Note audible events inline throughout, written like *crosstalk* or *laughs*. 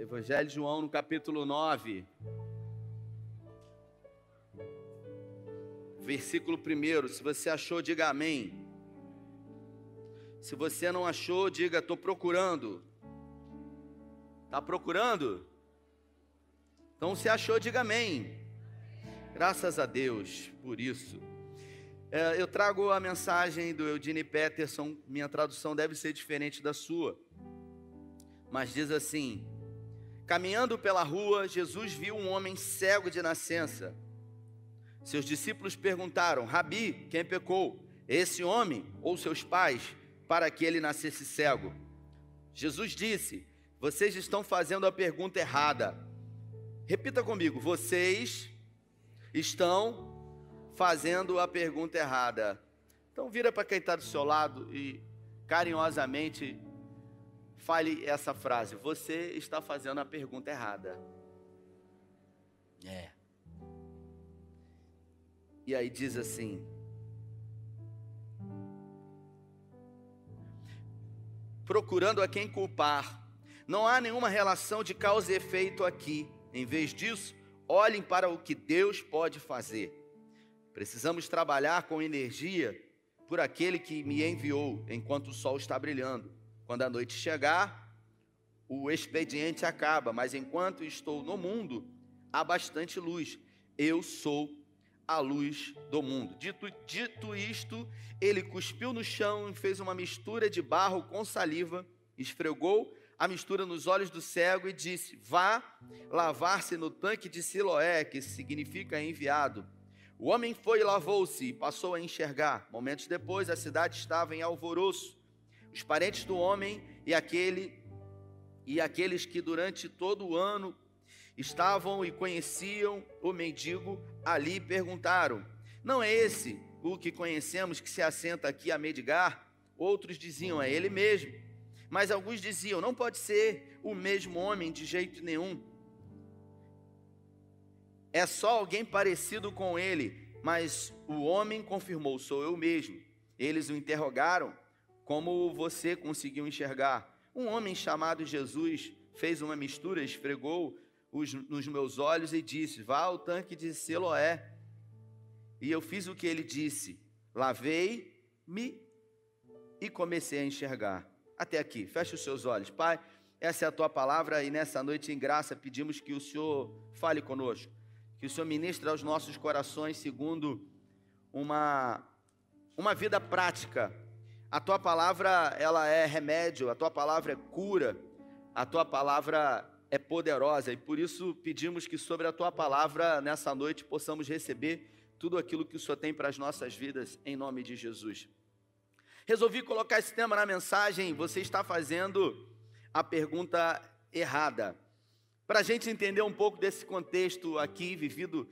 Evangelho de João, no capítulo 9. Versículo 1. Se você achou, diga amém. Se você não achou, diga estou procurando. Está procurando? Então, se achou, diga amém. Graças a Deus por isso. É, eu trago a mensagem do Eugene Peterson. Minha tradução deve ser diferente da sua. Mas diz assim: Caminhando pela rua, Jesus viu um homem cego de nascença. Seus discípulos perguntaram: Rabi, quem pecou? Esse homem ou seus pais, para que ele nascesse cego? Jesus disse: Vocês estão fazendo a pergunta errada. Repita comigo: Vocês estão fazendo a pergunta errada. Então, vira para quem está do seu lado e carinhosamente fale essa frase: Você está fazendo a pergunta errada. É. E aí diz assim: Procurando a quem culpar. Não há nenhuma relação de causa e efeito aqui. Em vez disso, olhem para o que Deus pode fazer. Precisamos trabalhar com energia por aquele que me enviou enquanto o sol está brilhando. Quando a noite chegar, o expediente acaba, mas enquanto estou no mundo, há bastante luz. Eu sou a luz do mundo. Dito, dito isto, ele cuspiu no chão e fez uma mistura de barro com saliva, esfregou a mistura nos olhos do cego e disse: Vá lavar-se no tanque de Siloé, que significa enviado. O homem foi e lavou-se e passou a enxergar. Momentos depois, a cidade estava em alvoroço. Os parentes do homem e aquele e aqueles que durante todo o ano estavam e conheciam o mendigo ali perguntaram: Não é esse o que conhecemos que se assenta aqui a medigar? Outros diziam: É ele mesmo. Mas alguns diziam: Não pode ser o mesmo homem de jeito nenhum. É só alguém parecido com ele. Mas o homem confirmou: Sou eu mesmo. Eles o interrogaram como você conseguiu enxergar? Um homem chamado Jesus fez uma mistura, esfregou os, nos meus olhos e disse: Vá ao tanque de Siloé. E eu fiz o que ele disse: lavei-me e comecei a enxergar. Até aqui, feche os seus olhos. Pai, essa é a tua palavra e nessa noite em graça pedimos que o Senhor fale conosco, que o Senhor ministre aos nossos corações segundo uma, uma vida prática a tua palavra, ela é remédio, a tua palavra é cura, a tua palavra é poderosa e por isso pedimos que sobre a tua palavra nessa noite possamos receber tudo aquilo que o Senhor tem para as nossas vidas em nome de Jesus. Resolvi colocar esse tema na mensagem, você está fazendo a pergunta errada. Para a gente entender um pouco desse contexto aqui vivido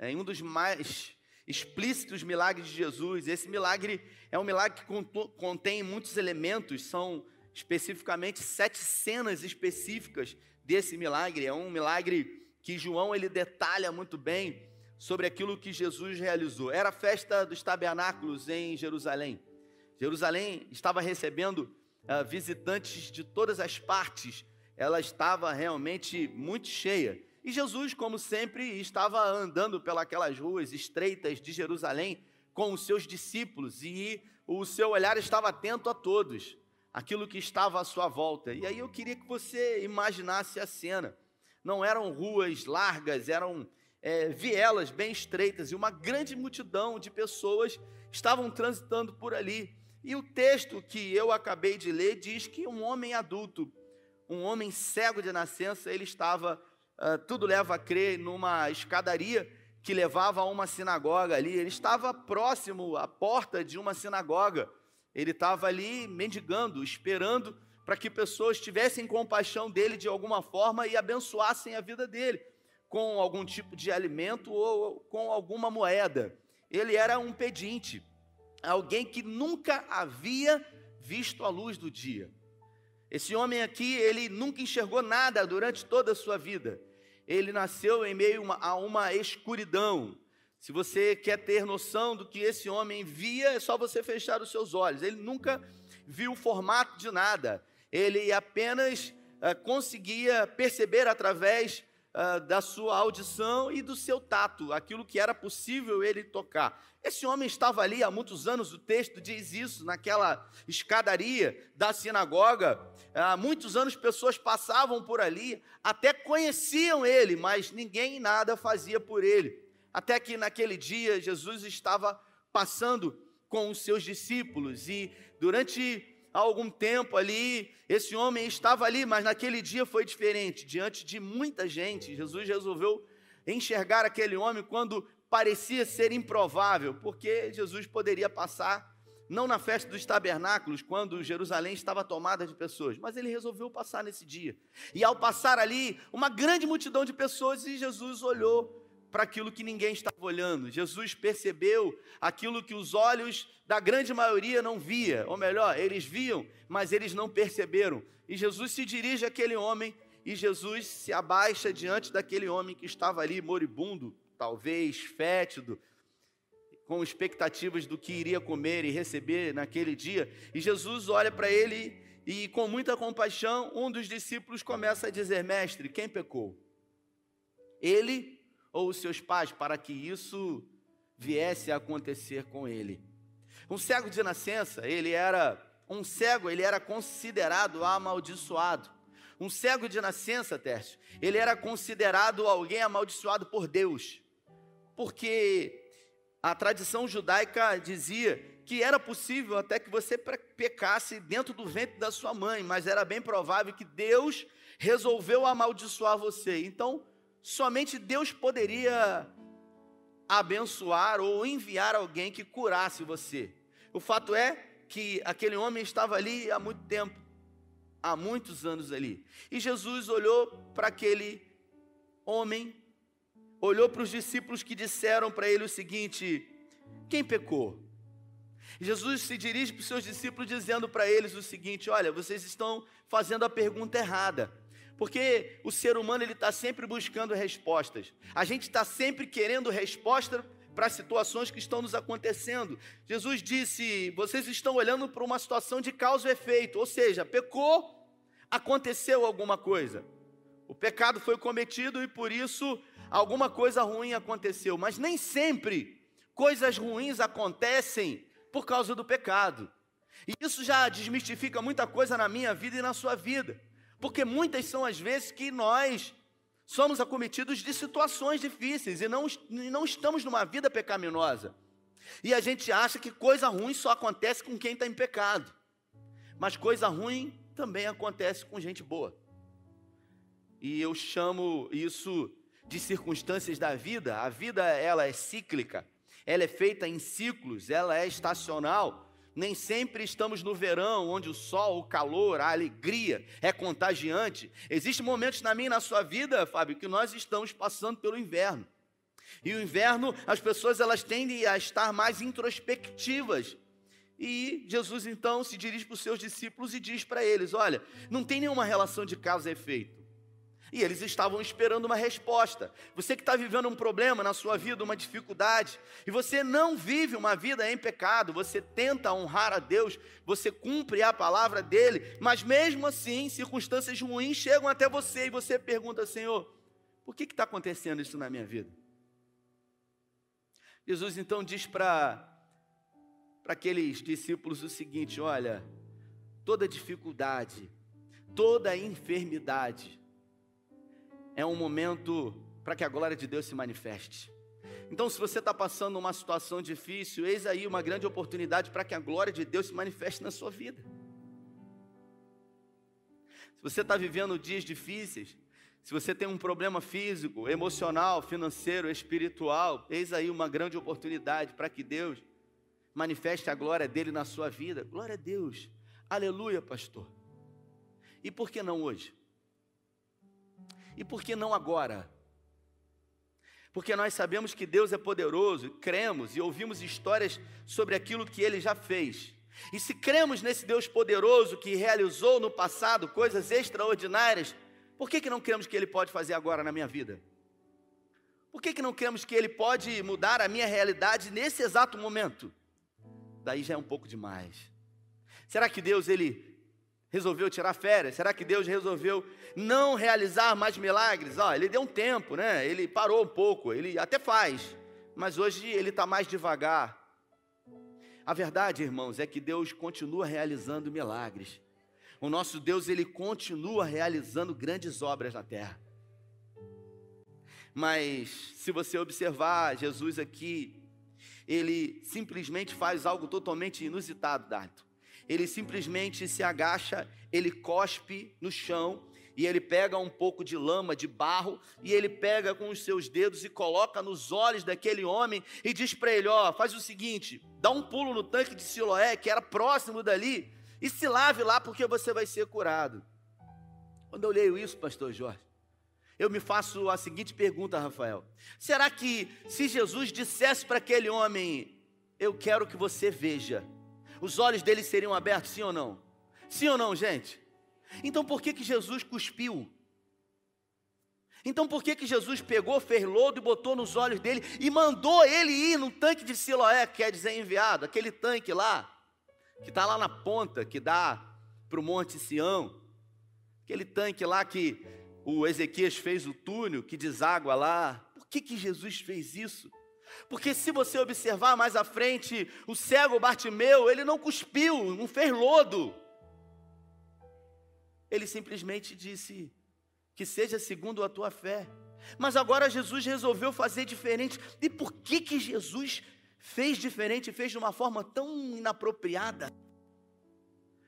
em um dos mais explícitos milagres de Jesus. Esse milagre é um milagre que contém muitos elementos, são especificamente sete cenas específicas desse milagre. É um milagre que João ele detalha muito bem sobre aquilo que Jesus realizou. Era a festa dos tabernáculos em Jerusalém. Jerusalém estava recebendo uh, visitantes de todas as partes. Ela estava realmente muito cheia. E Jesus, como sempre, estava andando pelas ruas estreitas de Jerusalém com os seus discípulos e o seu olhar estava atento a todos, aquilo que estava à sua volta. E aí eu queria que você imaginasse a cena. Não eram ruas largas, eram é, vielas bem estreitas e uma grande multidão de pessoas estavam transitando por ali. E o texto que eu acabei de ler diz que um homem adulto, um homem cego de nascença, ele estava uh, tudo leva a crer numa escadaria que levava a uma sinagoga ali. Ele estava próximo à porta de uma sinagoga. Ele estava ali mendigando, esperando para que pessoas tivessem compaixão dele de alguma forma e abençoassem a vida dele com algum tipo de alimento ou com alguma moeda. Ele era um pedinte, alguém que nunca havia visto a luz do dia. Esse homem aqui, ele nunca enxergou nada durante toda a sua vida ele nasceu em meio a uma escuridão. Se você quer ter noção do que esse homem via, é só você fechar os seus olhos. Ele nunca viu o formato de nada. Ele apenas uh, conseguia perceber através uh, da sua audição e do seu tato, aquilo que era possível ele tocar. Esse homem estava ali há muitos anos, o texto diz isso, naquela escadaria da sinagoga. Há muitos anos pessoas passavam por ali, até conheciam ele, mas ninguém nada fazia por ele. Até que naquele dia Jesus estava passando com os seus discípulos e durante algum tempo ali, esse homem estava ali, mas naquele dia foi diferente. Diante de muita gente, Jesus resolveu enxergar aquele homem quando parecia ser improvável, porque Jesus poderia passar não na festa dos tabernáculos, quando Jerusalém estava tomada de pessoas, mas ele resolveu passar nesse dia. E ao passar ali, uma grande multidão de pessoas, e Jesus olhou para aquilo que ninguém estava olhando. Jesus percebeu aquilo que os olhos da grande maioria não via, ou melhor, eles viam, mas eles não perceberam. E Jesus se dirige àquele homem e Jesus se abaixa diante daquele homem que estava ali moribundo, talvez fétido, com expectativas do que iria comer e receber naquele dia. E Jesus olha para ele e, com muita compaixão, um dos discípulos começa a dizer: Mestre, quem pecou? Ele ou os seus pais, para que isso viesse a acontecer com ele? Um cego de nascença, ele era um cego, ele era considerado amaldiçoado. Um cego de nascença, Tércio, ele era considerado alguém amaldiçoado por Deus porque a tradição judaica dizia que era possível até que você pecasse dentro do ventre da sua mãe, mas era bem provável que Deus resolveu amaldiçoar você. Então, somente Deus poderia abençoar ou enviar alguém que curasse você. O fato é que aquele homem estava ali há muito tempo, há muitos anos ali. E Jesus olhou para aquele homem olhou para os discípulos que disseram para ele o seguinte: Quem pecou? Jesus se dirige para os seus discípulos dizendo para eles o seguinte: Olha, vocês estão fazendo a pergunta errada. Porque o ser humano ele está sempre buscando respostas. A gente está sempre querendo resposta para situações que estão nos acontecendo. Jesus disse: vocês estão olhando para uma situação de causa e efeito, ou seja, pecou, aconteceu alguma coisa. O pecado foi cometido e por isso alguma coisa ruim aconteceu, mas nem sempre coisas ruins acontecem por causa do pecado. E isso já desmistifica muita coisa na minha vida e na sua vida, porque muitas são as vezes que nós somos acometidos de situações difíceis e não, e não estamos numa vida pecaminosa. E a gente acha que coisa ruim só acontece com quem está em pecado, mas coisa ruim também acontece com gente boa. E eu chamo isso de circunstâncias da vida. A vida ela é cíclica, ela é feita em ciclos, ela é estacional. Nem sempre estamos no verão, onde o sol, o calor, a alegria é contagiante. Existem momentos na minha e na sua vida, Fábio, que nós estamos passando pelo inverno. E o inverno, as pessoas elas tendem a estar mais introspectivas. E Jesus então se dirige para os seus discípulos e diz para eles: Olha, não tem nenhuma relação de causa e efeito. E eles estavam esperando uma resposta. Você que está vivendo um problema na sua vida, uma dificuldade, e você não vive uma vida em pecado, você tenta honrar a Deus, você cumpre a palavra dele, mas mesmo assim, circunstâncias ruins chegam até você e você pergunta: Senhor, por que está acontecendo isso na minha vida? Jesus então diz para aqueles discípulos o seguinte: olha, toda dificuldade, toda enfermidade, é um momento para que a glória de Deus se manifeste. Então, se você está passando uma situação difícil, eis aí uma grande oportunidade para que a glória de Deus se manifeste na sua vida. Se você está vivendo dias difíceis, se você tem um problema físico, emocional, financeiro, espiritual, eis aí uma grande oportunidade para que Deus manifeste a glória dele na sua vida. Glória a Deus. Aleluia, pastor. E por que não hoje? E por que não agora? Porque nós sabemos que Deus é poderoso, cremos e ouvimos histórias sobre aquilo que ele já fez. E se cremos nesse Deus poderoso que realizou no passado coisas extraordinárias, por que, que não cremos que ele pode fazer agora na minha vida? Por que, que não cremos que ele pode mudar a minha realidade nesse exato momento? Daí já é um pouco demais. Será que Deus ele resolveu tirar férias? Será que Deus resolveu não realizar mais milagres? Ó, ele deu um tempo, né? Ele parou um pouco, ele até faz, mas hoje ele está mais devagar. A verdade, irmãos, é que Deus continua realizando milagres. O nosso Deus, ele continua realizando grandes obras na terra. Mas se você observar Jesus aqui, ele simplesmente faz algo totalmente inusitado, Dardo. Ele simplesmente se agacha, ele cospe no chão e ele pega um pouco de lama, de barro, e ele pega com os seus dedos e coloca nos olhos daquele homem e diz para ele: Ó, faz o seguinte, dá um pulo no tanque de Siloé, que era próximo dali, e se lave lá, porque você vai ser curado. Quando eu leio isso, pastor Jorge, eu me faço a seguinte pergunta, Rafael: será que se Jesus dissesse para aquele homem, eu quero que você veja, os olhos dele seriam abertos, sim ou não? Sim ou não, gente? Então por que, que Jesus cuspiu? Então por que, que Jesus pegou, fez lodo e botou nos olhos dele e mandou ele ir no tanque de Siloé, que quer dizer enviado, aquele tanque lá, que está lá na ponta, que dá para o Monte Sião, aquele tanque lá que o Ezequias fez o túnel, que deságua lá. Por que, que Jesus fez isso? Porque se você observar mais à frente, o cego Bartimeu, ele não cuspiu, não fez lodo. Ele simplesmente disse: que seja segundo a tua fé. Mas agora Jesus resolveu fazer diferente. E por que que Jesus fez diferente, fez de uma forma tão inapropriada?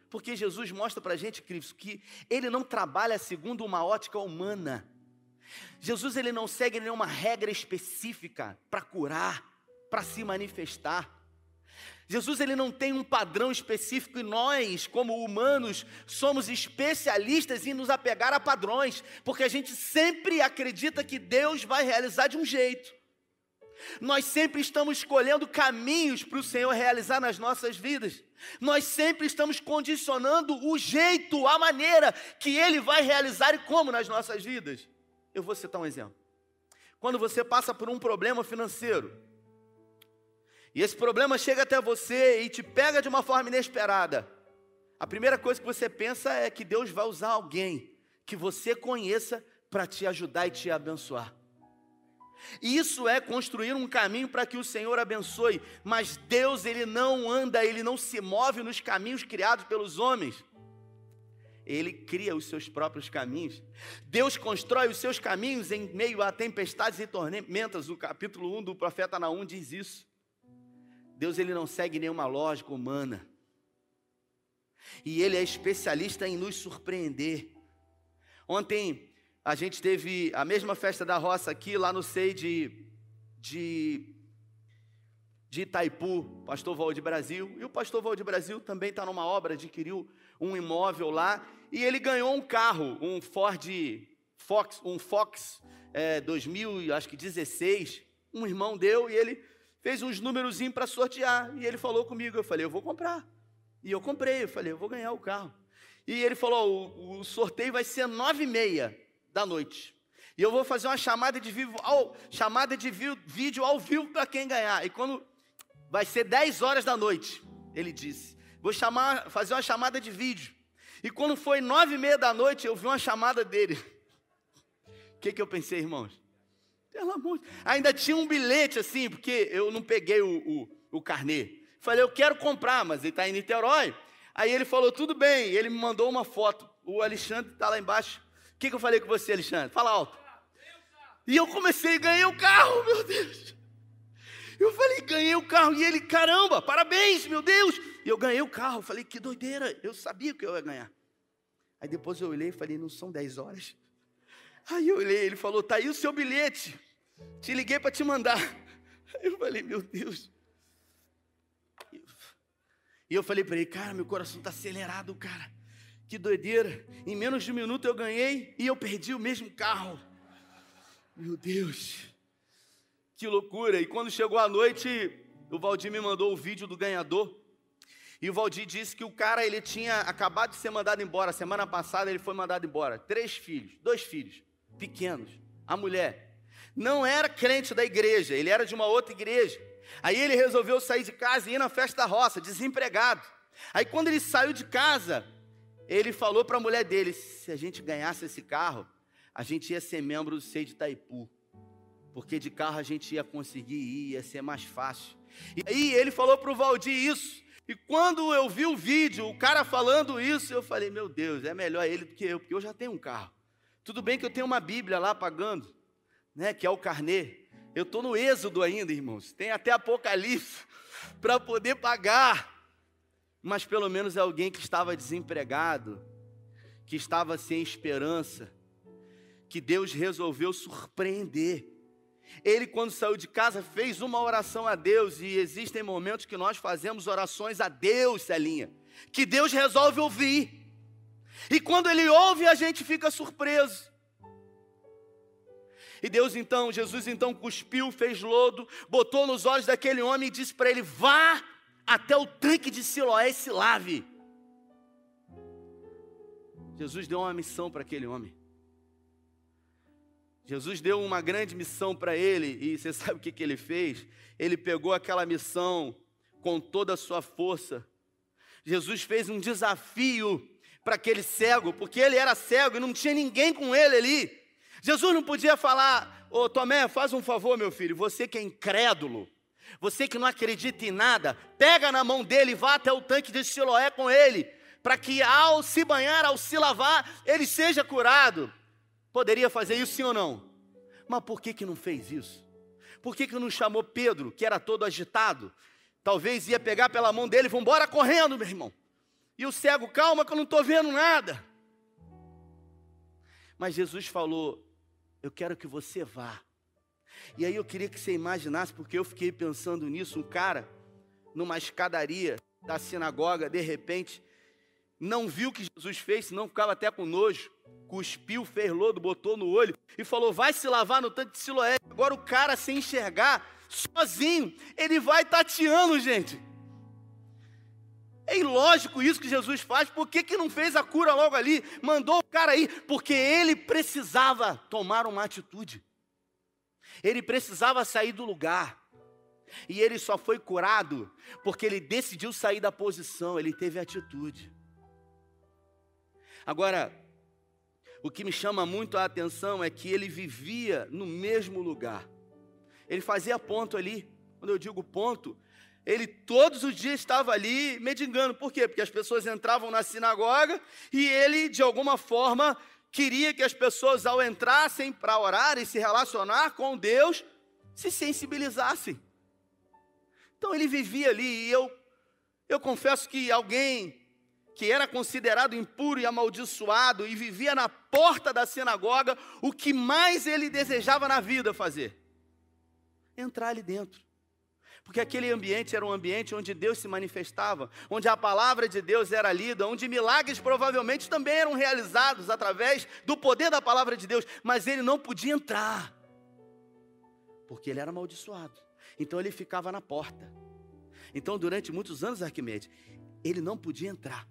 Porque Jesus mostra para a gente, Cristo, que ele não trabalha segundo uma ótica humana. Jesus ele não segue nenhuma regra específica para curar, para se manifestar. Jesus ele não tem um padrão específico e nós, como humanos, somos especialistas em nos apegar a padrões, porque a gente sempre acredita que Deus vai realizar de um jeito. Nós sempre estamos escolhendo caminhos para o Senhor realizar nas nossas vidas. Nós sempre estamos condicionando o jeito, a maneira que Ele vai realizar e como nas nossas vidas. Eu vou citar um exemplo. Quando você passa por um problema financeiro, e esse problema chega até você e te pega de uma forma inesperada, a primeira coisa que você pensa é que Deus vai usar alguém que você conheça para te ajudar e te abençoar. Isso é construir um caminho para que o Senhor abençoe, mas Deus ele não anda, ele não se move nos caminhos criados pelos homens. Ele cria os seus próprios caminhos. Deus constrói os seus caminhos em meio a tempestades e tormentas. O capítulo 1 do profeta Naum diz isso. Deus ele não segue nenhuma lógica humana. E ele é especialista em nos surpreender. Ontem a gente teve a mesma festa da roça aqui, lá no SEI de, de, de Itaipu, pastor Valdir Brasil. E o pastor Valdir Brasil também está numa obra, adquiriu um imóvel lá. E ele ganhou um carro, um Ford Fox, um Fox é, 2000, acho que 16. Um irmão deu e ele fez uns númerozinhos para sortear. E ele falou comigo, eu falei, eu vou comprar. E eu comprei, eu falei, eu vou ganhar o carro. E ele falou, o, o sorteio vai ser nove e meia da noite. E eu vou fazer uma chamada de, vivo, ao, chamada de vídeo ao vivo para quem ganhar. E quando vai ser 10 horas da noite, ele disse. Vou chamar, fazer uma chamada de vídeo. E quando foi nove e meia da noite, eu vi uma chamada dele. O que, que eu pensei, irmãos? Pelo amor de Ainda tinha um bilhete assim, porque eu não peguei o, o, o carnê. Falei, eu quero comprar, mas ele está em Niterói. Aí ele falou, tudo bem. Ele me mandou uma foto. O Alexandre está lá embaixo. O que, que eu falei com você, Alexandre? Fala alto. E eu comecei a ganhar o carro, meu Deus. Eu falei, ganhei o carro. E ele, caramba, parabéns, meu Deus. E eu ganhei o carro. Eu falei, que doideira. Eu sabia que eu ia ganhar. Aí depois eu olhei e falei, não são 10 horas. Aí eu olhei, ele falou, tá aí o seu bilhete. Te liguei para te mandar. Aí eu falei, meu Deus. E eu falei para ele, cara, meu coração está acelerado, cara. Que doideira. Em menos de um minuto eu ganhei e eu perdi o mesmo carro. Meu Deus. Que loucura. E quando chegou a noite, o Valdir me mandou o vídeo do ganhador. E o Valdir disse que o cara ele tinha acabado de ser mandado embora. Semana passada ele foi mandado embora. Três filhos, dois filhos, pequenos. A mulher não era crente da igreja, ele era de uma outra igreja. Aí ele resolveu sair de casa e ir na festa da roça, desempregado. Aí quando ele saiu de casa, ele falou para a mulher dele: se a gente ganhasse esse carro, a gente ia ser membro do SEI de Itaipu. Porque de carro a gente ia conseguir ir, ia ser mais fácil. E aí ele falou para o Valdir isso. E quando eu vi o vídeo, o cara falando isso, eu falei: meu Deus, é melhor ele do que eu, porque eu já tenho um carro. Tudo bem que eu tenho uma Bíblia lá pagando, né, que é o carnê. Eu estou no Êxodo ainda, irmãos. Tem até Apocalipse *laughs* para poder pagar. Mas pelo menos é alguém que estava desempregado, que estava sem esperança, que Deus resolveu surpreender. Ele, quando saiu de casa, fez uma oração a Deus, e existem momentos que nós fazemos orações a Deus, Celinha, que Deus resolve ouvir. E quando ele ouve, a gente fica surpreso. E Deus então, Jesus então cuspiu, fez lodo, botou nos olhos daquele homem e disse para ele: Vá até o tanque de Siloé e se lave. Jesus deu uma missão para aquele homem. Jesus deu uma grande missão para ele, e você sabe o que, que ele fez? Ele pegou aquela missão com toda a sua força. Jesus fez um desafio para aquele cego, porque ele era cego e não tinha ninguém com ele ali. Jesus não podia falar, ô Tomé, faz um favor, meu filho, você que é incrédulo, você que não acredita em nada, pega na mão dele e vá até o tanque de Siloé com ele, para que ao se banhar, ao se lavar, ele seja curado. Poderia fazer isso sim ou não? Mas por que, que não fez isso? Por que, que não chamou Pedro, que era todo agitado? Talvez ia pegar pela mão dele, vamos embora correndo, meu irmão. E o cego, calma que eu não estou vendo nada. Mas Jesus falou: eu quero que você vá. E aí eu queria que você imaginasse, porque eu fiquei pensando nisso, um cara numa escadaria da sinagoga, de repente, não viu o que Jesus fez, senão ficava até com nojo, cuspiu, fez lodo, botou no olho e falou: vai se lavar no tanque de Siloé. Agora o cara, sem enxergar, sozinho, ele vai tateando, gente. É ilógico isso que Jesus faz, por que, que não fez a cura logo ali? Mandou o cara ir, porque ele precisava tomar uma atitude, ele precisava sair do lugar, e ele só foi curado porque ele decidiu sair da posição, ele teve atitude. Agora, o que me chama muito a atenção é que ele vivia no mesmo lugar, ele fazia ponto ali, quando eu digo ponto, ele todos os dias estava ali mendigando. Por quê? Porque as pessoas entravam na sinagoga e ele, de alguma forma, queria que as pessoas, ao entrassem para orar e se relacionar com Deus, se sensibilizassem. Então ele vivia ali e eu, eu confesso que alguém que era considerado impuro e amaldiçoado e vivia na porta da sinagoga, o que mais ele desejava na vida fazer? Entrar ali dentro porque aquele ambiente era um ambiente onde Deus se manifestava, onde a palavra de Deus era lida, onde milagres provavelmente também eram realizados através do poder da palavra de Deus, mas ele não podia entrar, porque ele era amaldiçoado. Então ele ficava na porta. Então, durante muitos anos, Arquimedes, ele não podia entrar.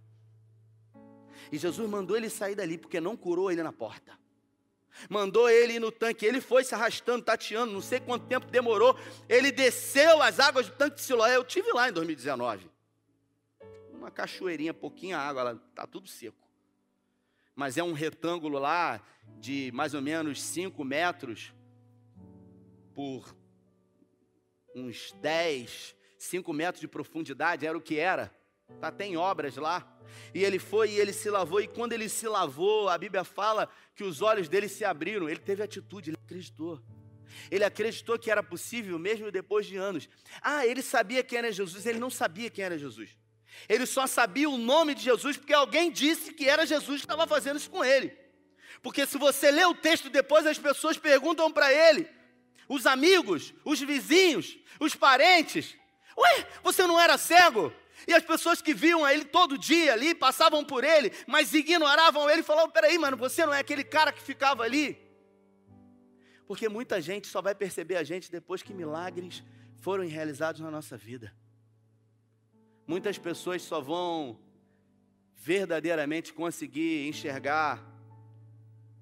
E Jesus mandou ele sair dali, porque não curou ele na porta mandou ele ir no tanque. Ele foi se arrastando, tateando, não sei quanto tempo demorou. Ele desceu as águas do tanque de Siloé. Eu tive lá em 2019. Uma cachoeirinha, pouquinha água, lá está tudo seco. Mas é um retângulo lá de mais ou menos 5 metros por uns 10, 5 metros de profundidade, era o que era. Tá, tem obras lá. E ele foi e ele se lavou. E quando ele se lavou, a Bíblia fala que os olhos dele se abriram. Ele teve atitude, ele acreditou. Ele acreditou que era possível mesmo depois de anos. Ah, ele sabia quem era Jesus, ele não sabia quem era Jesus. Ele só sabia o nome de Jesus porque alguém disse que era Jesus que estava fazendo isso com ele. Porque se você lê o texto depois, as pessoas perguntam para ele, os amigos, os vizinhos, os parentes: Ué, você não era cego? E as pessoas que viam ele todo dia ali, passavam por ele, mas ignoravam ele e falavam: peraí, mano, você não é aquele cara que ficava ali? Porque muita gente só vai perceber a gente depois que milagres foram realizados na nossa vida. Muitas pessoas só vão verdadeiramente conseguir enxergar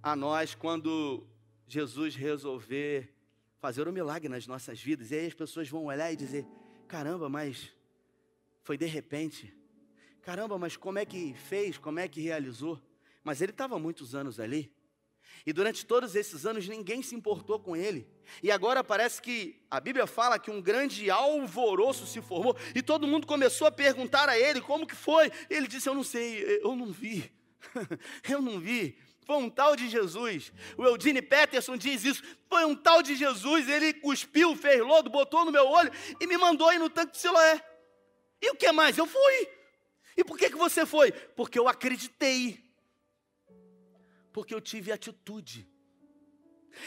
a nós quando Jesus resolver fazer um milagre nas nossas vidas. E aí as pessoas vão olhar e dizer: caramba, mas foi de repente. Caramba, mas como é que fez? Como é que realizou? Mas ele estava muitos anos ali. E durante todos esses anos ninguém se importou com ele. E agora parece que a Bíblia fala que um grande alvoroço se formou e todo mundo começou a perguntar a ele como que foi. Ele disse: Eu não sei, eu não vi. *laughs* eu não vi. Foi um tal de Jesus. O Eudine Peterson diz isso. Foi um tal de Jesus. Ele cuspiu, fez lodo, botou no meu olho e me mandou ir no tanque de Siloé. E o que mais? Eu fui. E por que, que você foi? Porque eu acreditei. Porque eu tive atitude.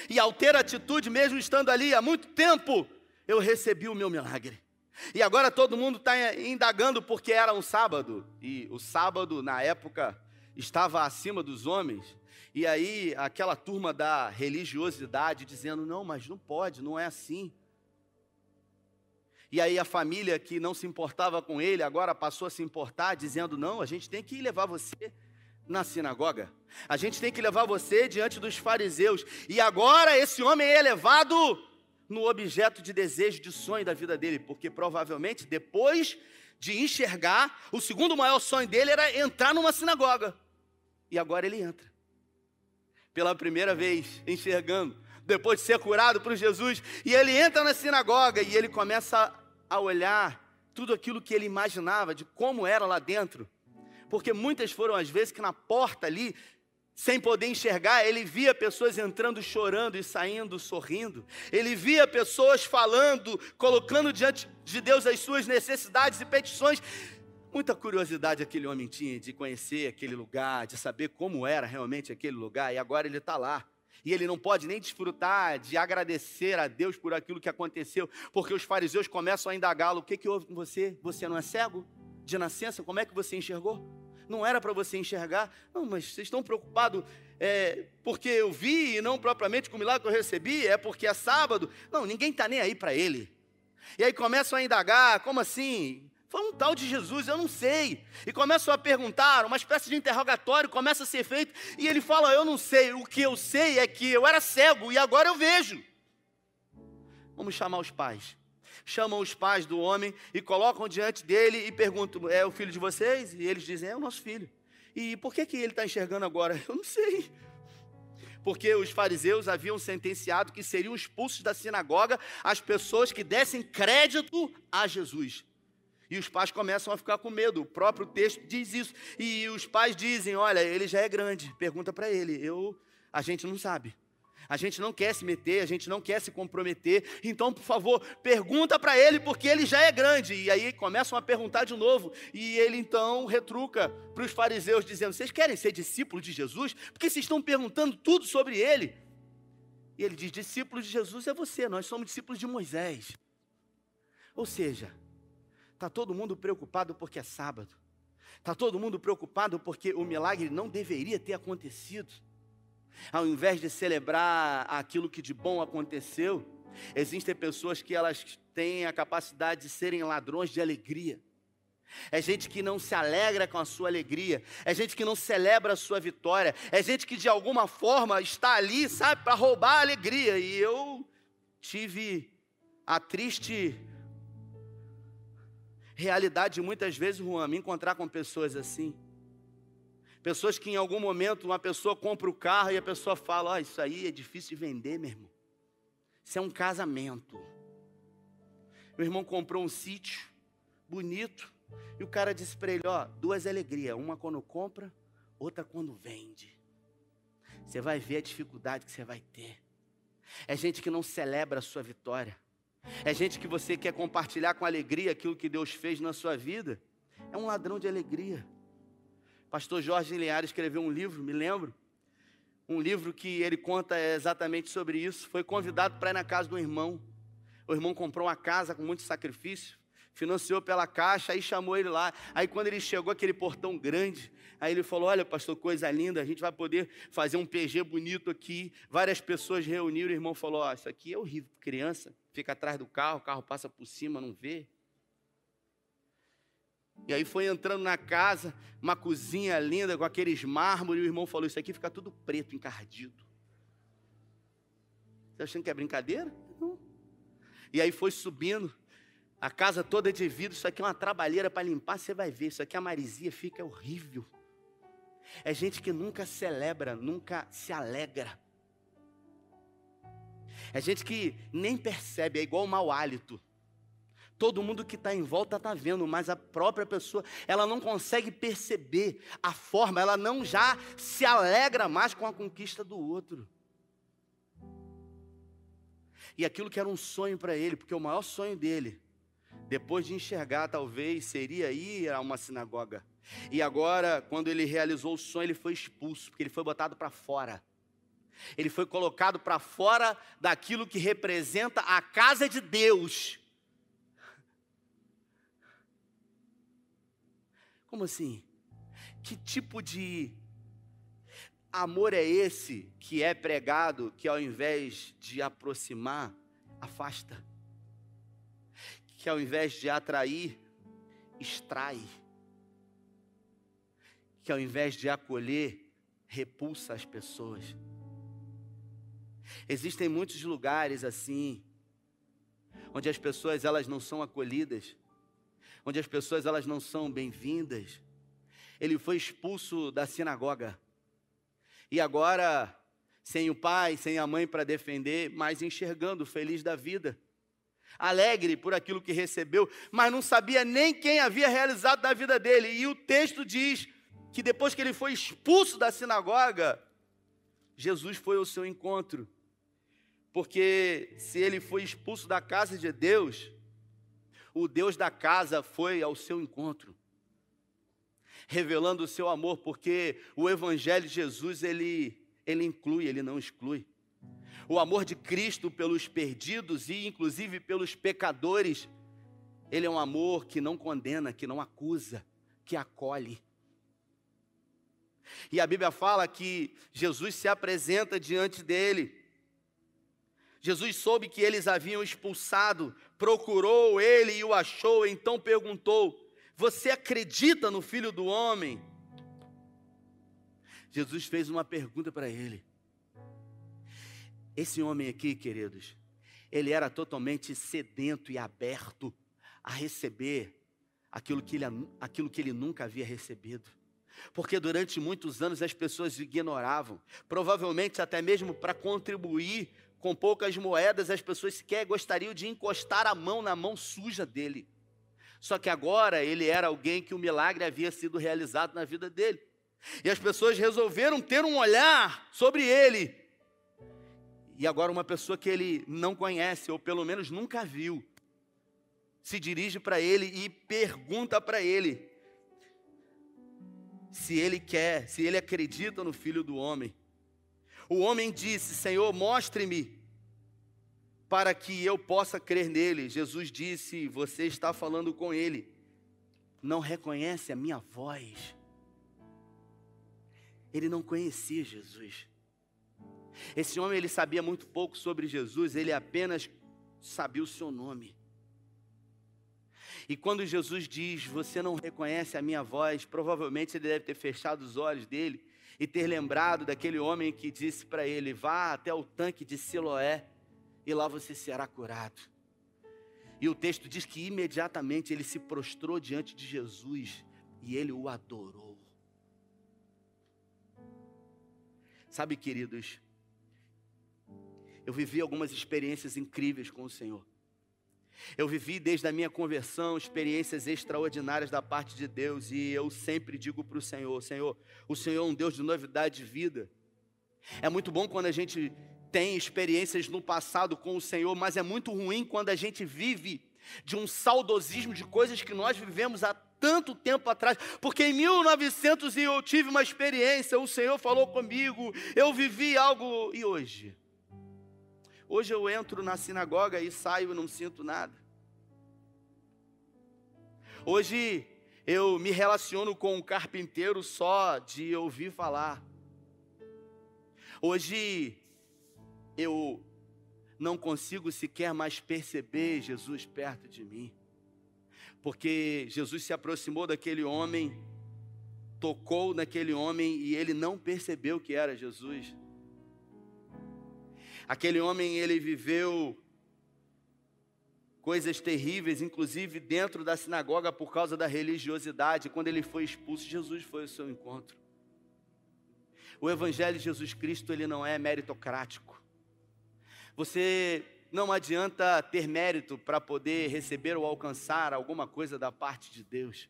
E ao ter atitude, mesmo estando ali há muito tempo, eu recebi o meu milagre. E agora todo mundo está indagando porque era um sábado. E o sábado, na época, estava acima dos homens. E aí aquela turma da religiosidade dizendo: não, mas não pode, não é assim. E aí a família que não se importava com ele agora passou a se importar, dizendo: não, a gente tem que levar você na sinagoga. A gente tem que levar você diante dos fariseus. E agora esse homem é levado no objeto de desejo, de sonho da vida dele, porque provavelmente depois de enxergar, o segundo maior sonho dele era entrar numa sinagoga. E agora ele entra. Pela primeira vez, enxergando, depois de ser curado por Jesus, e ele entra na sinagoga e ele começa a olhar tudo aquilo que ele imaginava de como era lá dentro porque muitas foram as vezes que na porta ali, sem poder enxergar, ele via pessoas entrando chorando e saindo sorrindo. Ele via pessoas falando, colocando diante de Deus as suas necessidades e petições. Muita curiosidade aquele homem tinha de conhecer aquele lugar, de saber como era realmente aquele lugar, e agora ele está lá. E ele não pode nem desfrutar de agradecer a Deus por aquilo que aconteceu, porque os fariseus começam a indagá-lo: o que, que houve com você? Você não é cego? De nascença, como é que você enxergou? não era para você enxergar. Não, mas vocês estão preocupados é, porque eu vi e não propriamente com o milagre que eu recebi, é porque é sábado. Não, ninguém está nem aí para ele. E aí começam a indagar, como assim? Foi um tal de Jesus, eu não sei. E começam a perguntar, uma espécie de interrogatório começa a ser feito, e ele fala: Eu não sei, o que eu sei é que eu era cego e agora eu vejo. Vamos chamar os pais chamam os pais do homem e colocam diante dele e perguntam: É o filho de vocês? E eles dizem: É o nosso filho. E por que, que ele está enxergando agora? Eu não sei. Porque os fariseus haviam sentenciado que seriam expulsos da sinagoga as pessoas que dessem crédito a Jesus. E os pais começam a ficar com medo. O próprio texto diz isso. E os pais dizem: Olha, ele já é grande. Pergunta para ele. Eu, a gente não sabe. A gente não quer se meter, a gente não quer se comprometer. Então, por favor, pergunta para ele, porque ele já é grande. E aí começam a perguntar de novo. E ele então retruca para os fariseus, dizendo: Vocês querem ser discípulos de Jesus? Porque vocês estão perguntando tudo sobre ele. E ele diz: Discípulo de Jesus é você, nós somos discípulos de Moisés. Ou seja, está todo mundo preocupado porque é sábado. Está todo mundo preocupado porque o milagre não deveria ter acontecido. Ao invés de celebrar aquilo que de bom aconteceu, existem pessoas que elas têm a capacidade de serem ladrões de alegria. É gente que não se alegra com a sua alegria, é gente que não celebra a sua vitória, é gente que de alguma forma está ali, sabe, para roubar a alegria. E eu tive a triste realidade muitas vezes, Juan, me encontrar com pessoas assim. Pessoas que em algum momento uma pessoa compra o carro e a pessoa fala: oh, Isso aí é difícil de vender, meu irmão. Isso é um casamento. Meu irmão comprou um sítio bonito e o cara disse para ele: Ó, oh, duas alegrias, uma quando compra, outra quando vende. Você vai ver a dificuldade que você vai ter. É gente que não celebra a sua vitória. É gente que você quer compartilhar com alegria aquilo que Deus fez na sua vida. É um ladrão de alegria. Pastor Jorge Linhares escreveu um livro, me lembro, um livro que ele conta exatamente sobre isso. Foi convidado para ir na casa do irmão. O irmão comprou uma casa com muito sacrifício, financiou pela caixa, aí chamou ele lá. Aí quando ele chegou aquele portão grande, aí ele falou: "Olha, pastor, coisa linda, a gente vai poder fazer um PG bonito aqui". Várias pessoas reuniram, o irmão falou: "Ó, oh, isso aqui é horrível, criança, fica atrás do carro, o carro passa por cima, não vê". E aí foi entrando na casa, uma cozinha linda com aqueles mármores, e o irmão falou: Isso aqui fica tudo preto, encardido. Você achando que é brincadeira? Não. E aí foi subindo. A casa toda é de vidro, isso aqui é uma trabalheira para limpar, você vai ver. Isso aqui a marisia fica horrível. É gente que nunca celebra, nunca se alegra. É gente que nem percebe, é igual o mau hálito. Todo mundo que está em volta está vendo, mas a própria pessoa, ela não consegue perceber a forma, ela não já se alegra mais com a conquista do outro. E aquilo que era um sonho para ele, porque o maior sonho dele, depois de enxergar, talvez, seria ir a uma sinagoga. E agora, quando ele realizou o sonho, ele foi expulso, porque ele foi botado para fora. Ele foi colocado para fora daquilo que representa a casa de Deus. Como assim? Que tipo de amor é esse que é pregado que ao invés de aproximar, afasta? Que ao invés de atrair, extrai? Que ao invés de acolher, repulsa as pessoas? Existem muitos lugares assim, onde as pessoas elas não são acolhidas, onde as pessoas elas não são bem-vindas. Ele foi expulso da sinagoga. E agora, sem o pai, sem a mãe para defender, mas enxergando, feliz da vida. Alegre por aquilo que recebeu, mas não sabia nem quem havia realizado da vida dele. E o texto diz que depois que ele foi expulso da sinagoga, Jesus foi ao seu encontro. Porque se ele foi expulso da casa de Deus, o Deus da casa foi ao seu encontro, revelando o seu amor, porque o Evangelho de Jesus, ele, ele inclui, ele não exclui. O amor de Cristo pelos perdidos e inclusive pelos pecadores, ele é um amor que não condena, que não acusa, que acolhe. E a Bíblia fala que Jesus se apresenta diante dele Jesus soube que eles haviam expulsado, procurou ele e o achou, então perguntou: Você acredita no filho do homem? Jesus fez uma pergunta para ele. Esse homem aqui, queridos, ele era totalmente sedento e aberto a receber aquilo que ele, aquilo que ele nunca havia recebido. Porque durante muitos anos as pessoas ignoravam, provavelmente até mesmo para contribuir com poucas moedas, as pessoas sequer gostariam de encostar a mão na mão suja dele. Só que agora ele era alguém que o milagre havia sido realizado na vida dele. E as pessoas resolveram ter um olhar sobre ele. E agora uma pessoa que ele não conhece, ou pelo menos nunca viu, se dirige para ele e pergunta para ele se ele quer, se ele acredita no Filho do Homem. O homem disse: Senhor, mostre-me para que eu possa crer nele. Jesus disse: Você está falando com ele. Não reconhece a minha voz. Ele não conhecia Jesus. Esse homem ele sabia muito pouco sobre Jesus, ele apenas sabia o seu nome. E quando Jesus diz: Você não reconhece a minha voz, provavelmente ele deve ter fechado os olhos dele e ter lembrado daquele homem que disse para ele: Vá até o tanque de Siloé e lá você será curado. E o texto diz que imediatamente ele se prostrou diante de Jesus e ele o adorou. Sabe, queridos, eu vivi algumas experiências incríveis com o Senhor. Eu vivi desde a minha conversão experiências extraordinárias da parte de Deus e eu sempre digo para o Senhor: Senhor, o Senhor é um Deus de novidade de vida. É muito bom quando a gente tem experiências no passado com o Senhor, mas é muito ruim quando a gente vive de um saudosismo de coisas que nós vivemos há tanto tempo atrás, porque em 1900 eu tive uma experiência, o Senhor falou comigo, eu vivi algo e hoje Hoje eu entro na sinagoga e saio e não sinto nada. Hoje eu me relaciono com um carpinteiro só de ouvir falar. Hoje eu não consigo sequer mais perceber Jesus perto de mim. Porque Jesus se aproximou daquele homem, tocou naquele homem e ele não percebeu que era Jesus. Aquele homem, ele viveu coisas terríveis, inclusive dentro da sinagoga por causa da religiosidade. Quando ele foi expulso, Jesus foi ao seu encontro. O evangelho de Jesus Cristo, ele não é meritocrático. Você não adianta ter mérito para poder receber ou alcançar alguma coisa da parte de Deus.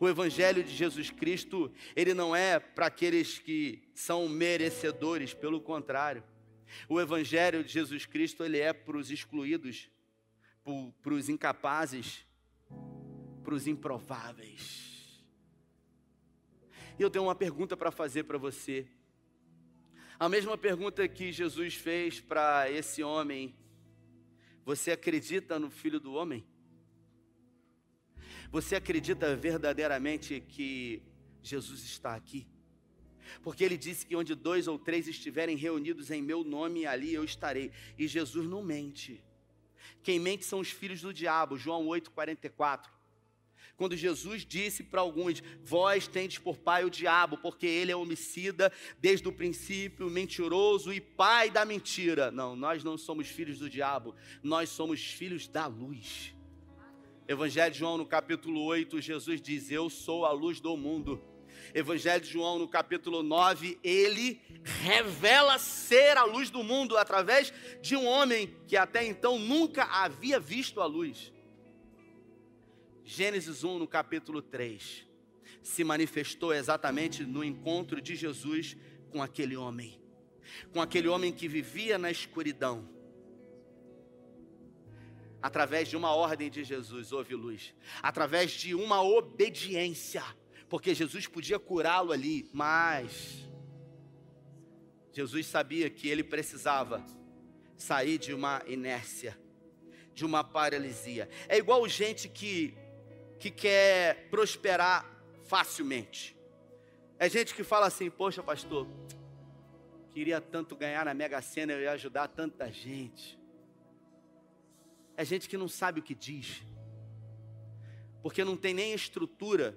O evangelho de Jesus Cristo, ele não é para aqueles que são merecedores, pelo contrário. O evangelho de Jesus Cristo, ele é para os excluídos, para os incapazes, para os improváveis. E eu tenho uma pergunta para fazer para você. A mesma pergunta que Jesus fez para esse homem: Você acredita no Filho do Homem? Você acredita verdadeiramente que Jesus está aqui? Porque ele disse que onde dois ou três estiverem reunidos em meu nome, ali eu estarei. E Jesus não mente. Quem mente são os filhos do diabo, João 8,44. Quando Jesus disse para alguns: Vós tendes por pai o diabo, porque ele é homicida desde o princípio, mentiroso e pai da mentira. Não, nós não somos filhos do diabo, nós somos filhos da luz. Evangelho de João, no capítulo 8, Jesus diz: Eu sou a luz do mundo. Evangelho de João, no capítulo 9, ele revela ser a luz do mundo através de um homem que até então nunca havia visto a luz. Gênesis 1, no capítulo 3, se manifestou exatamente no encontro de Jesus com aquele homem, com aquele homem que vivia na escuridão. Através de uma ordem de Jesus, houve luz, através de uma obediência, porque Jesus podia curá-lo ali, mas Jesus sabia que ele precisava sair de uma inércia, de uma paralisia. É igual gente que, que quer prosperar facilmente. É gente que fala assim: Poxa, pastor, queria tanto ganhar na Mega Sena, eu ia ajudar tanta gente é gente que não sabe o que diz, porque não tem nem estrutura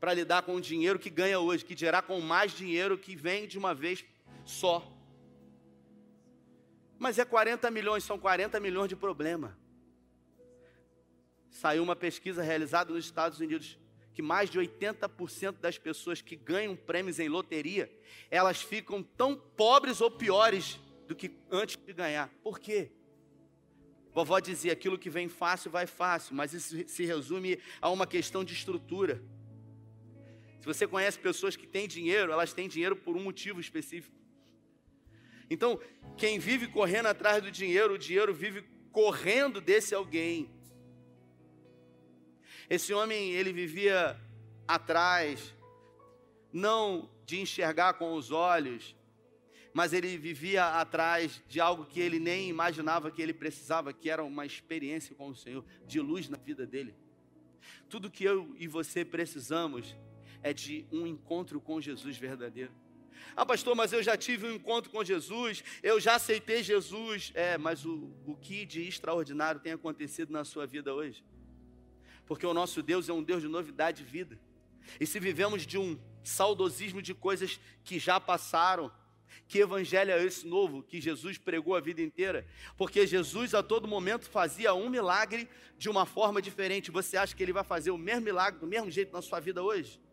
para lidar com o dinheiro que ganha hoje, que dirá com mais dinheiro que vem de uma vez só. Mas é 40 milhões, são 40 milhões de problema. Saiu uma pesquisa realizada nos Estados Unidos que mais de 80% das pessoas que ganham prêmios em loteria, elas ficam tão pobres ou piores do que antes de ganhar. Por quê? Vovó dizia: aquilo que vem fácil, vai fácil, mas isso se resume a uma questão de estrutura. Se você conhece pessoas que têm dinheiro, elas têm dinheiro por um motivo específico. Então, quem vive correndo atrás do dinheiro, o dinheiro vive correndo desse alguém. Esse homem, ele vivia atrás, não de enxergar com os olhos, mas ele vivia atrás de algo que ele nem imaginava que ele precisava, que era uma experiência com o Senhor, de luz na vida dele. Tudo que eu e você precisamos é de um encontro com Jesus verdadeiro. Ah, pastor, mas eu já tive um encontro com Jesus, eu já aceitei Jesus. É, mas o, o que de extraordinário tem acontecido na sua vida hoje? Porque o nosso Deus é um Deus de novidade de vida. E se vivemos de um saudosismo de coisas que já passaram, que evangelho é esse novo que Jesus pregou a vida inteira? Porque Jesus a todo momento fazia um milagre de uma forma diferente. Você acha que ele vai fazer o mesmo milagre do mesmo jeito na sua vida hoje?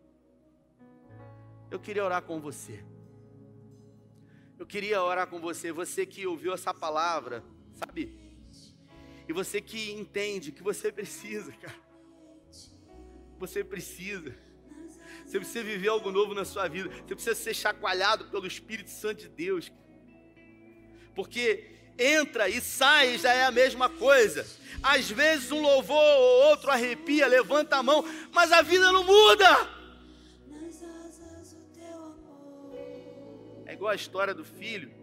Eu queria orar com você. Eu queria orar com você, você que ouviu essa palavra, sabe? E você que entende que você precisa, cara. Você precisa. Você precisa viver algo novo na sua vida. Você precisa ser chacoalhado pelo Espírito Santo de Deus. Porque entra e sai já é a mesma coisa. Às vezes um louvor ou outro arrepia, levanta a mão, mas a vida não muda. É igual a história do filho,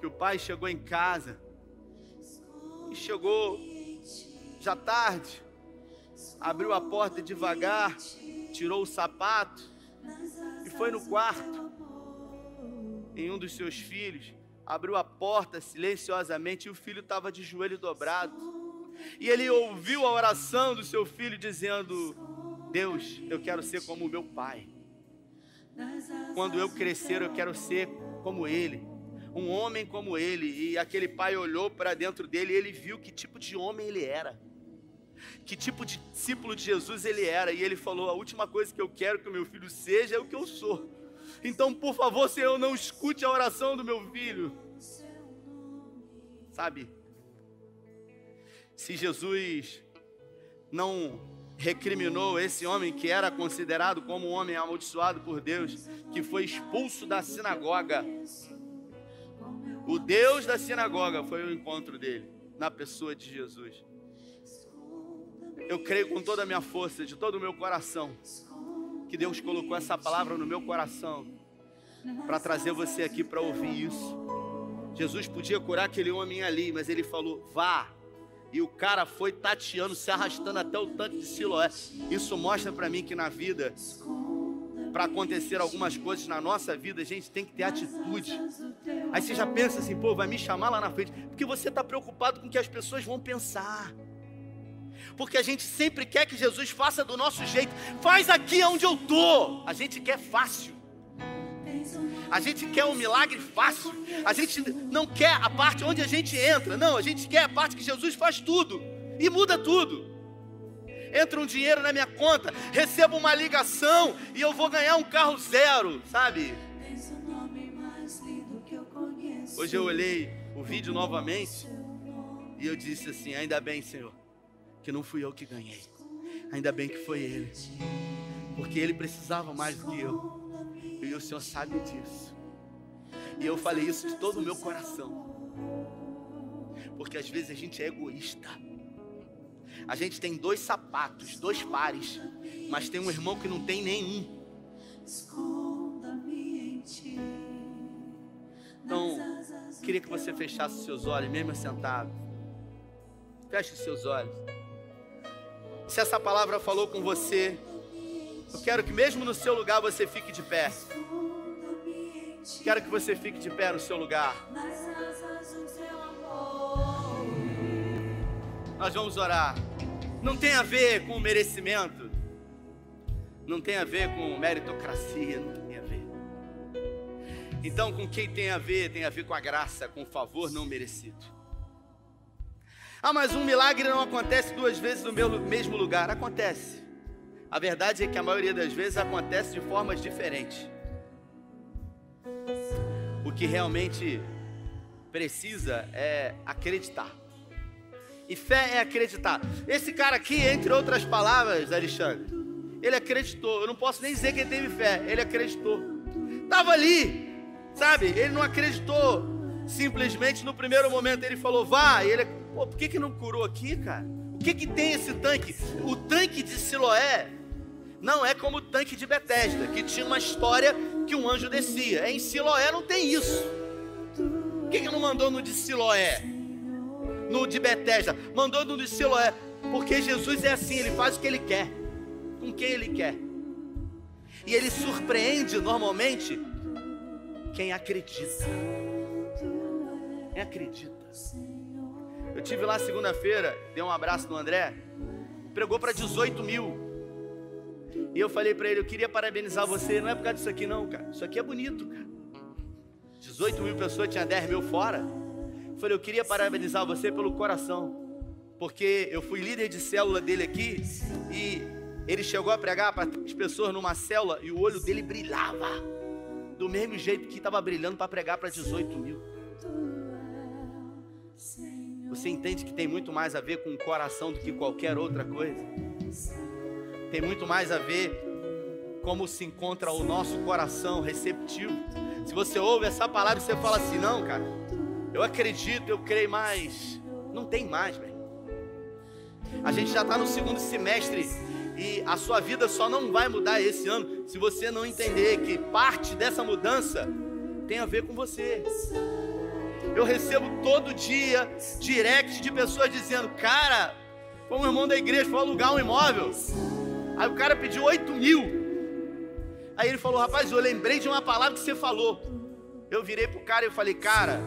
que o pai chegou em casa e chegou já tarde, abriu a porta devagar, tirou o sapato e foi no quarto em um dos seus filhos, abriu a porta silenciosamente e o filho estava de joelho dobrado. E ele ouviu a oração do seu filho dizendo: Deus, eu quero ser como o meu pai. Quando eu crescer, eu quero ser como ele. um homem como ele. E aquele pai olhou para dentro dele e ele viu que tipo de homem ele era. Que tipo de discípulo de Jesus ele era. E ele falou: A última coisa que eu quero que o meu filho seja é o que eu sou. Então, por favor, Senhor, não escute a oração do meu filho. Sabe? Se Jesus não recriminou esse homem que era considerado como um homem amaldiçoado por Deus, que foi expulso da sinagoga. O Deus da sinagoga foi o encontro dele na pessoa de Jesus. Eu creio com toda a minha força, de todo o meu coração, que Deus colocou essa palavra no meu coração para trazer você aqui para ouvir isso. Jesus podia curar aquele homem ali, mas ele falou: vá. E o cara foi tateando, se arrastando até o tanque de Siloé. Isso mostra para mim que na vida, para acontecer algumas coisas na nossa vida, a gente tem que ter atitude. Aí você já pensa assim, pô, vai me chamar lá na frente, porque você está preocupado com o que as pessoas vão pensar porque a gente sempre quer que Jesus faça do nosso jeito. Faz aqui onde eu tô. A gente quer fácil. A gente quer um milagre fácil. A gente não quer a parte onde a gente entra. Não, a gente quer a parte que Jesus faz tudo e muda tudo. Entra um dinheiro na minha conta, recebo uma ligação e eu vou ganhar um carro zero, sabe? Hoje eu olhei o vídeo novamente e eu disse assim: ainda bem, Senhor, que não fui eu que ganhei. Ainda bem que foi ele. Porque ele precisava mais do que eu. E o Senhor sabe disso. E eu falei isso de todo o meu coração. Porque às vezes a gente é egoísta. A gente tem dois sapatos, dois pares, mas tem um irmão que não tem nenhum. Então, queria que você fechasse seus olhos, mesmo sentado. Feche seus olhos. Se essa palavra falou com você, eu quero que mesmo no seu lugar você fique de pé. Quero que você fique de pé no seu lugar. Nós vamos orar. Não tem a ver com merecimento. Não tem a ver com meritocracia, não tem a ver. Então, com quem tem a ver? Tem a ver com a graça, com o favor não merecido. Ah, mas um milagre não acontece duas vezes no mesmo lugar. Acontece. A verdade é que a maioria das vezes acontece de formas diferentes. O que realmente precisa é acreditar. E fé é acreditar. Esse cara aqui, entre outras palavras, Alexandre, ele acreditou. Eu não posso nem dizer que ele teve fé, ele acreditou. Estava ali, sabe? Ele não acreditou simplesmente no primeiro momento. Ele falou, vá, e ele Pô, por que, que não curou aqui, cara? O que, que tem esse tanque? O tanque de Siloé não é como o tanque de Betesda, que tinha uma história que um anjo descia. Em Siloé não tem isso. Por que, que não mandou no de Siloé? No de Betesda. Mandou no de Siloé. Porque Jesus é assim, ele faz o que ele quer. Com quem ele quer. E ele surpreende normalmente quem acredita. Quem acredita. Eu tive lá segunda-feira, dei um abraço no André, pregou para 18 mil. E eu falei para ele, eu queria parabenizar você, não é por causa disso aqui não, cara. Isso aqui é bonito, cara. 18 mil pessoas, tinha 10 mil fora. Eu falei, eu queria parabenizar você pelo coração. Porque eu fui líder de célula dele aqui e ele chegou a pregar para as pessoas numa célula e o olho dele brilhava. Do mesmo jeito que estava brilhando para pregar para 18 mil. Você entende que tem muito mais a ver com o coração do que qualquer outra coisa? Tem muito mais a ver como se encontra o nosso coração receptivo. Se você ouve essa palavra e você fala assim: não, cara, eu acredito, eu creio mais. Não tem mais, velho. A gente já está no segundo semestre e a sua vida só não vai mudar esse ano se você não entender que parte dessa mudança tem a ver com você. Eu recebo todo dia direct de pessoas dizendo: Cara, foi um irmão da igreja, foi alugar um imóvel. Aí o cara pediu 8 mil. Aí ele falou: Rapaz, eu lembrei de uma palavra que você falou. Eu virei pro cara e falei: Cara,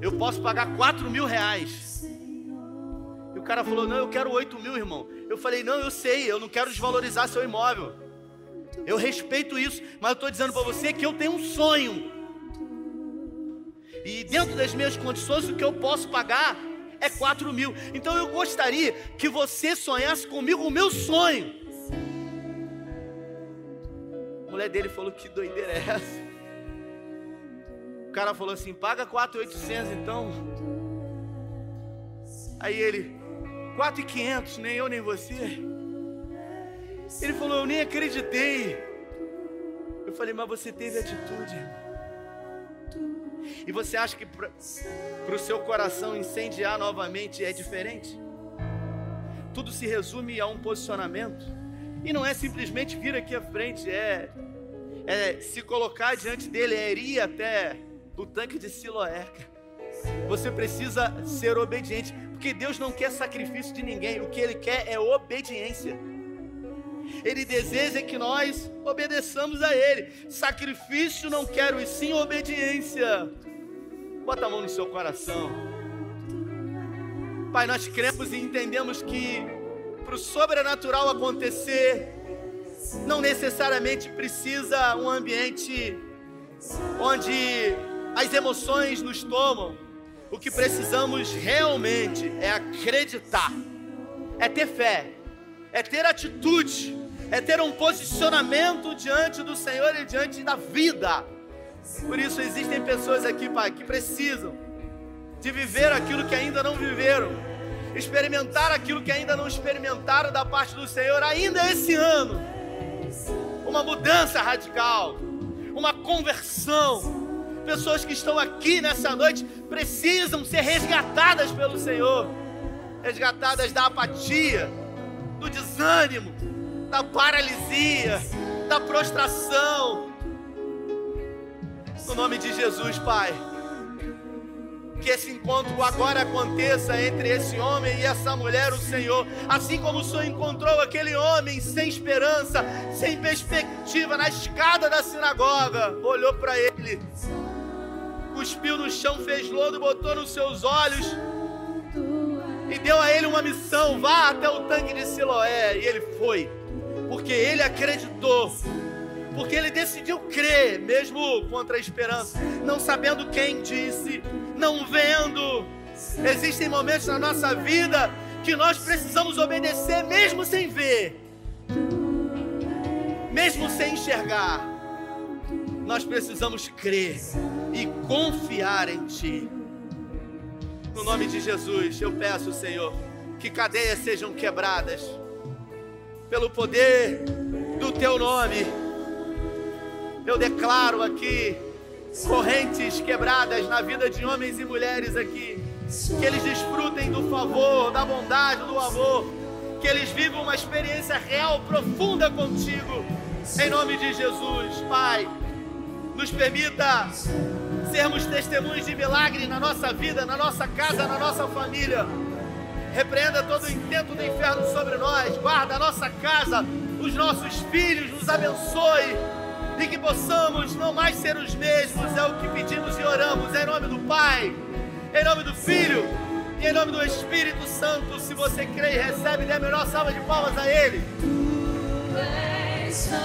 eu posso pagar 4 mil reais. E o cara falou: Não, eu quero 8 mil, irmão. Eu falei: Não, eu sei, eu não quero desvalorizar seu imóvel. Eu respeito isso, mas eu estou dizendo para você que eu tenho um sonho E dentro das minhas condições, o que eu posso pagar é 4 mil. Então eu gostaria que você sonhasse comigo o meu sonho. Mulher dele falou: Que doideira é essa? O cara falou assim: Paga 4,800 então. Aí ele: 4,500, nem eu nem você. Ele falou: Eu nem acreditei. Eu falei: Mas você teve atitude. E você acha que para o seu coração incendiar novamente é diferente? Tudo se resume a um posicionamento. E não é simplesmente vir aqui à frente, é, é se colocar diante dele, é ir até o tanque de Siloé. Você precisa ser obediente, porque Deus não quer sacrifício de ninguém, o que Ele quer é obediência. Ele deseja que nós obedeçamos a Ele. Sacrifício não quero, e sim obediência. Bota a mão no seu coração. Pai, nós cremos e entendemos que para o sobrenatural acontecer, não necessariamente precisa um ambiente onde as emoções nos tomam. O que precisamos realmente é acreditar, é ter fé, é ter atitude, é ter um posicionamento diante do Senhor e diante da vida. Por isso existem pessoas aqui, Pai, que precisam de viver aquilo que ainda não viveram, experimentar aquilo que ainda não experimentaram da parte do Senhor ainda esse ano. Uma mudança radical, uma conversão. Pessoas que estão aqui nessa noite precisam ser resgatadas pelo Senhor, resgatadas da apatia, do desânimo, da paralisia, da prostração. No nome de Jesus, Pai. Que esse encontro agora aconteça entre esse homem e essa mulher, o Senhor. Assim como o Senhor encontrou aquele homem sem esperança, sem perspectiva, na escada da sinagoga, olhou para ele, cuspiu no chão, fez lodo, botou nos seus olhos e deu a ele uma missão: vá até o tanque de Siloé. E ele foi porque ele acreditou, porque ele decidiu crer, mesmo contra a esperança, não sabendo quem disse, não vendo. Existem momentos na nossa vida que nós precisamos obedecer, mesmo sem ver, mesmo sem enxergar. Nós precisamos crer e confiar em Ti. No nome de Jesus, eu peço, Senhor, que cadeias sejam quebradas pelo poder do teu nome. Eu declaro aqui correntes quebradas na vida de homens e mulheres aqui, que eles desfrutem do favor, da bondade, do amor, que eles vivam uma experiência real, profunda contigo, em nome de Jesus, Pai. Nos permita sermos testemunhos de milagre na nossa vida, na nossa casa, na nossa família. Repreenda todo o intento do inferno sobre nós. Guarda a nossa casa, os nossos filhos, nos abençoe. E que possamos não mais ser os mesmos. É o que pedimos e oramos. Em nome do Pai, em nome do Filho e em nome do Espírito Santo. Se você crê e recebe, dê a melhor salva de palmas a Ele. santo.